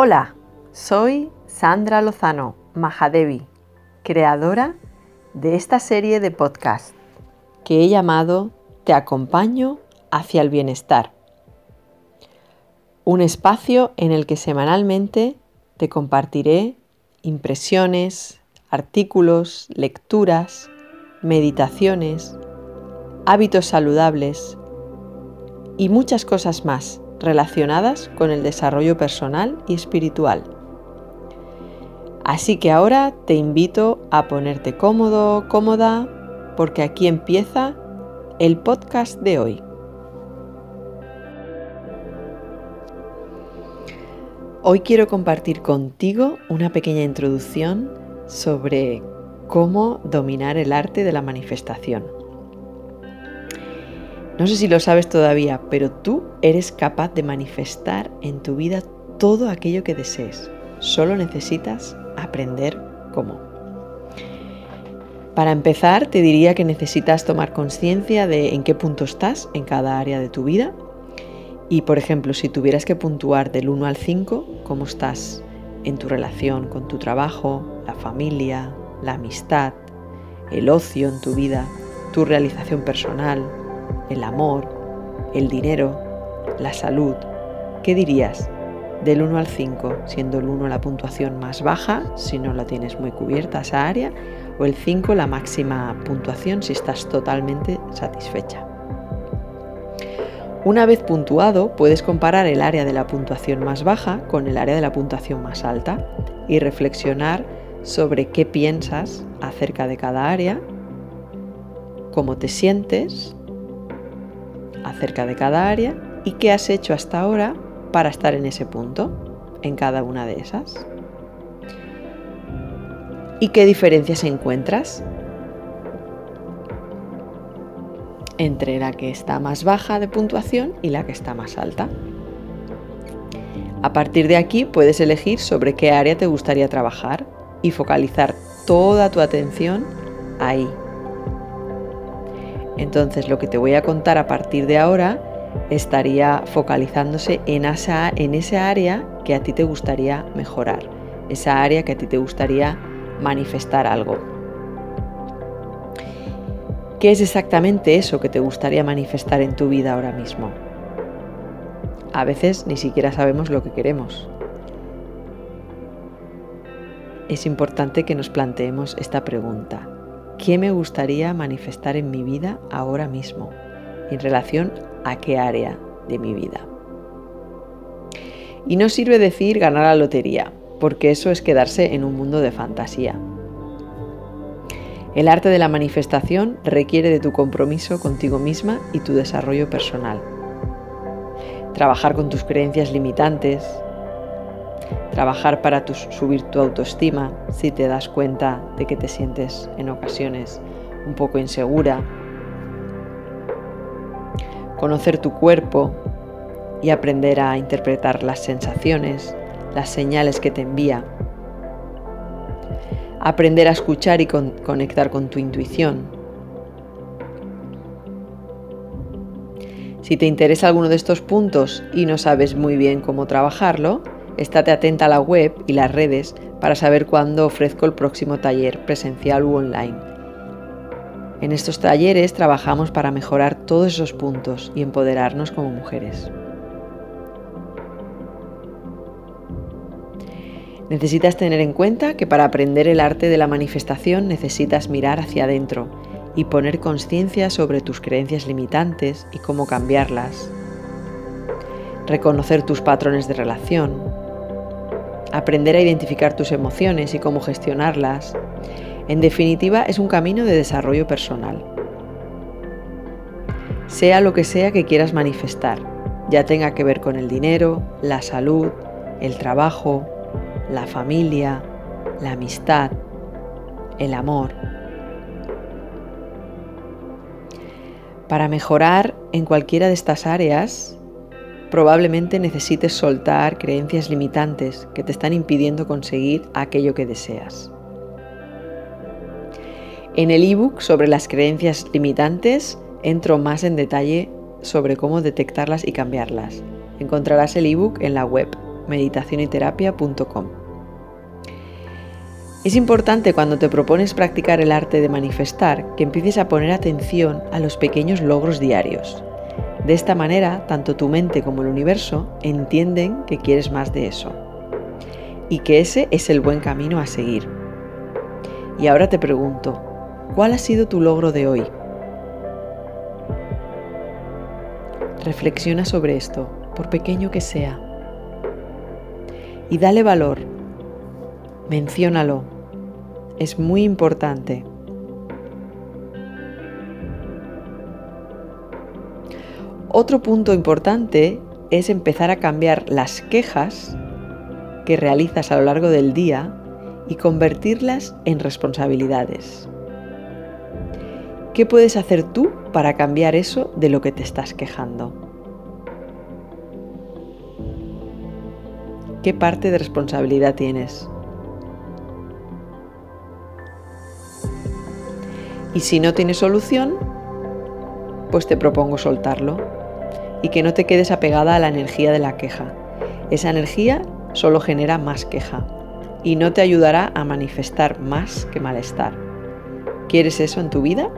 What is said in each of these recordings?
Hola, soy Sandra Lozano Mahadevi, creadora de esta serie de podcast que he llamado Te acompaño hacia el bienestar. Un espacio en el que semanalmente te compartiré impresiones, artículos, lecturas, meditaciones, hábitos saludables y muchas cosas más relacionadas con el desarrollo personal y espiritual. Así que ahora te invito a ponerte cómodo, cómoda, porque aquí empieza el podcast de hoy. Hoy quiero compartir contigo una pequeña introducción sobre cómo dominar el arte de la manifestación. No sé si lo sabes todavía, pero tú eres capaz de manifestar en tu vida todo aquello que desees. Solo necesitas aprender cómo. Para empezar, te diría que necesitas tomar conciencia de en qué punto estás en cada área de tu vida. Y, por ejemplo, si tuvieras que puntuar del 1 al 5, cómo estás en tu relación con tu trabajo, la familia, la amistad, el ocio en tu vida, tu realización personal, el amor, el dinero, la salud, ¿qué dirías? Del 1 al 5, siendo el 1 la puntuación más baja, si no la tienes muy cubierta esa área, o el 5 la máxima puntuación si estás totalmente satisfecha. Una vez puntuado, puedes comparar el área de la puntuación más baja con el área de la puntuación más alta y reflexionar sobre qué piensas acerca de cada área, cómo te sientes acerca de cada área y qué has hecho hasta ahora para estar en ese punto, en cada una de esas. ¿Y qué diferencias encuentras entre la que está más baja de puntuación y la que está más alta? A partir de aquí puedes elegir sobre qué área te gustaría trabajar y focalizar toda tu atención ahí, entonces lo que te voy a contar a partir de ahora estaría focalizándose en esa, en área que a ti te gustaría mejorar, esa área que a ti te gustaría manifestar algo. ¿Qué es exactamente eso que te gustaría manifestar en tu vida ahora mismo? A veces ni siquiera sabemos lo que queremos. Es importante que nos planteemos esta pregunta. ¿Qué me gustaría manifestar en mi vida ahora mismo? ¿En relación a qué área de mi vida? Y no sirve decir ganar la lotería, porque eso es quedarse en un mundo de fantasía. El arte de la manifestación requiere de tu compromiso contigo misma y tu desarrollo personal. Trabajar con tus creencias limitantes, trabajar para subir tu autoestima si te das cuenta de que te sientes en ocasiones un poco insegura, conocer tu cuerpo y aprender a interpretar las sensaciones, las señales que te envía, aprender a escuchar y conectar con tu intuición. Si te interesa alguno de estos puntos y no sabes muy bien cómo trabajarlo, Estate atenta a la web y las redes para saber cuándo ofrezco el próximo taller presencial u online. En estos talleres trabajamos para mejorar todos esos puntos y empoderarnos como mujeres. Necesitas tener en cuenta que para aprender el arte de la manifestación necesitas mirar hacia adentro y poner conciencia sobre tus creencias limitantes y cómo cambiarlas. Reconocer tus patrones de relación, aprender a identificar tus emociones y cómo gestionarlas. En definitiva, es un camino de desarrollo personal. Sea lo que sea que quieras manifestar, ya tenga que ver con el dinero, la salud, el trabajo, la familia, la amistad, el amor. Para mejorar en cualquiera de estas áreas, probablemente necesites soltar creencias limitantes que te están impidiendo conseguir aquello que deseas. En el ebook sobre las creencias limitantes entro más en detalle sobre cómo detectarlas y cambiarlas. Encontrarás el ebook en la web meditacionyterapia.com. Es importante cuando te propones practicar el arte de manifestar que empieces a poner atención a los pequeños logros diarios. De esta manera, tanto tu mente como el universo entienden que quieres más de eso y que ese es el buen camino a seguir. Y ahora te pregunto, ¿cuál ha sido tu logro de hoy? Reflexiona sobre esto, por pequeño que sea. Y dale valor. Menciónalo. Es muy importante. Otro punto importante es empezar a cambiar las quejas que realizas a lo largo del día y convertirlas en responsabilidades. ¿Qué puedes hacer tú para cambiar eso de lo que te estás quejando? ¿Qué parte de responsabilidad tienes? Y si no tienes solución, pues te propongo soltarlo y que no te quedes apegada a la energía de la queja. Esa energía solo genera más queja y no te ayudará a manifestar más que malestar. ¿Quieres eso en tu vida?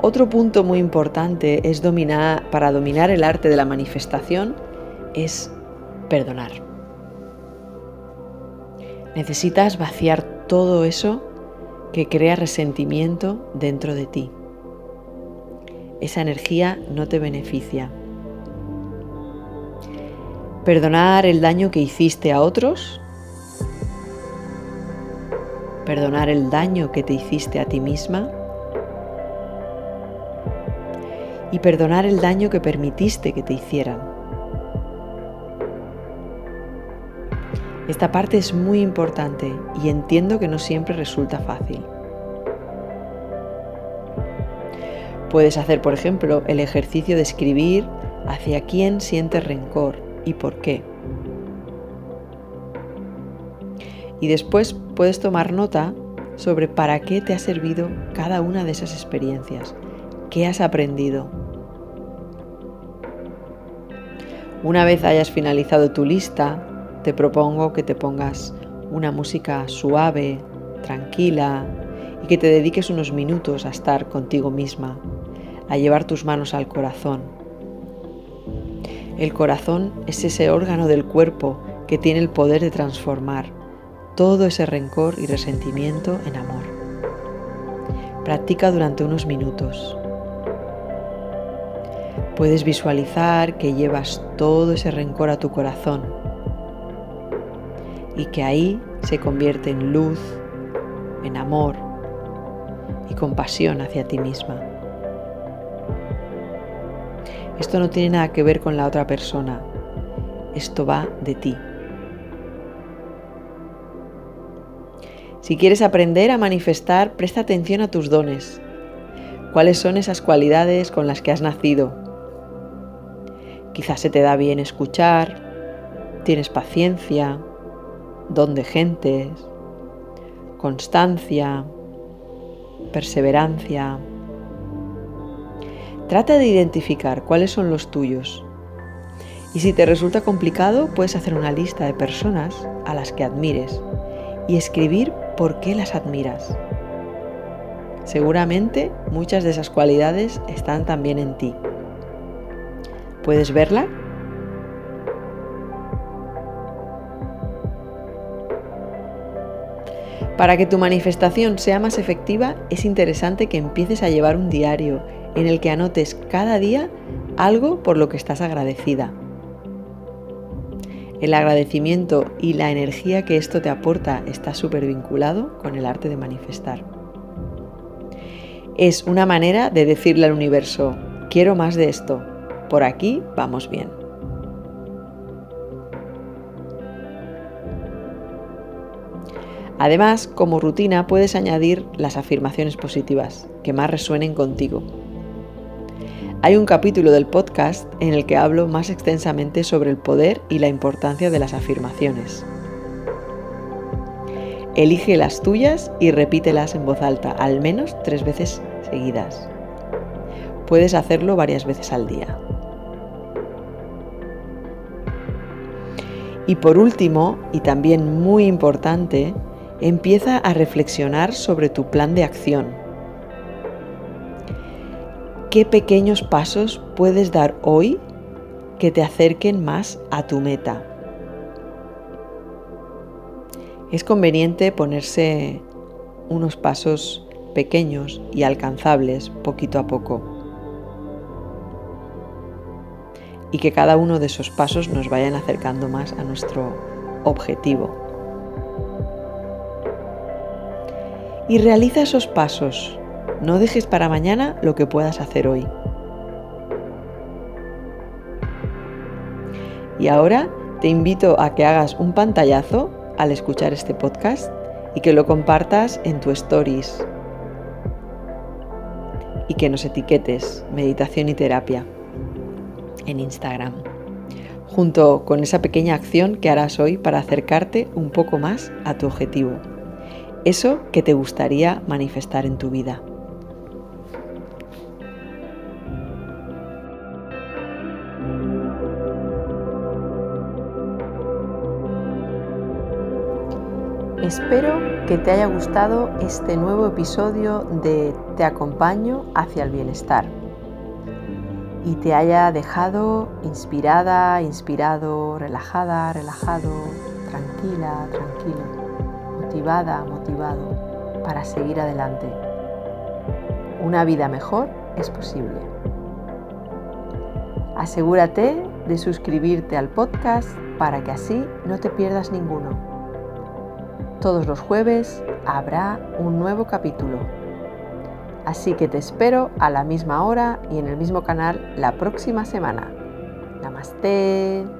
Otro punto muy importante es dominar, para dominar el arte de la manifestación es perdonar. Necesitas vaciar todo eso que crea resentimiento dentro de ti. Esa energía no te beneficia. Perdonar el daño que hiciste a otros. Perdonar el daño que te hiciste a ti misma y perdonar el daño que permitiste que te hicieran. Esta parte es muy importante y entiendo que no siempre resulta fácil. Puedes hacer, por ejemplo, el ejercicio de escribir hacia quién sientes rencor y por qué. Y después puedes tomar nota sobre para qué te ha servido cada una de esas experiencias, qué has aprendido Una vez hayas finalizado tu lista, te propongo que te pongas una música suave, tranquila y que te dediques unos minutos a estar contigo misma, a llevar tus manos al corazón. El corazón es ese órgano del cuerpo que tiene el poder de transformar todo ese rencor y resentimiento en amor. Practica durante unos minutos. Puedes visualizar que llevas todo ese rencor a tu corazón y que ahí se convierte en luz, en amor y compasión hacia ti misma. Esto no tiene nada que ver con la otra persona, esto va de ti. Si quieres aprender a manifestar, presta atención a tus dones. ¿Cuáles son esas cualidades con las que has nacido? Quizás se te da bien escuchar, tienes paciencia, don de gentes, constancia, perseverancia. Trata de identificar cuáles son los tuyos. Y si te resulta complicado, puedes hacer una lista de personas a las que admires y escribir por qué las admiras. Seguramente muchas de esas cualidades están también en ti. ¿Puedes verla? Para que tu manifestación sea más efectiva, es interesante que empieces a llevar un diario en el que anotes cada día algo por lo que estás agradecida. El agradecimiento y la energía que esto te aporta está súper vinculado con el arte de manifestar. Es una manera de decirle al universo, quiero más de esto, por aquí vamos bien. Además, como rutina puedes añadir las afirmaciones positivas que más resuenen contigo. Hay un capítulo del podcast en el que hablo más extensamente sobre el poder y la importancia de las afirmaciones. Elige las tuyas y repítelas en voz alta, al menos tres veces seguidas. Puedes hacerlo varias veces al día. Y por último, y también muy importante, empieza a reflexionar sobre tu plan de acción. ¿Qué pequeños pasos puedes dar hoy que te acerquen más a tu meta? Es conveniente ponerse unos pasos pequeños y alcanzables poquito a poco. Y que cada uno de esos pasos nos vayan acercando más a nuestro objetivo. Y realiza esos pasos. No dejes para mañana lo que puedas hacer hoy. Y ahora te invito a que hagas un pantallazo al escuchar este podcast y que lo compartas en tu stories y que nos etiquetes meditación y terapia en Instagram, junto con esa pequeña acción que harás hoy para acercarte un poco más a tu objetivo, eso que te gustaría manifestar en tu vida. Espero que te haya gustado este nuevo episodio de Te acompaño hacia el bienestar y te haya dejado inspirada, inspirado, relajada, relajado, tranquila, tranquilo, motivada, motivado para seguir adelante. Una vida mejor es posible. Asegúrate de suscribirte al podcast para que así no te pierdas ninguno. Todos los jueves habrá un nuevo capítulo. Así que te espero a la misma hora y en el mismo canal la próxima semana. Namaste.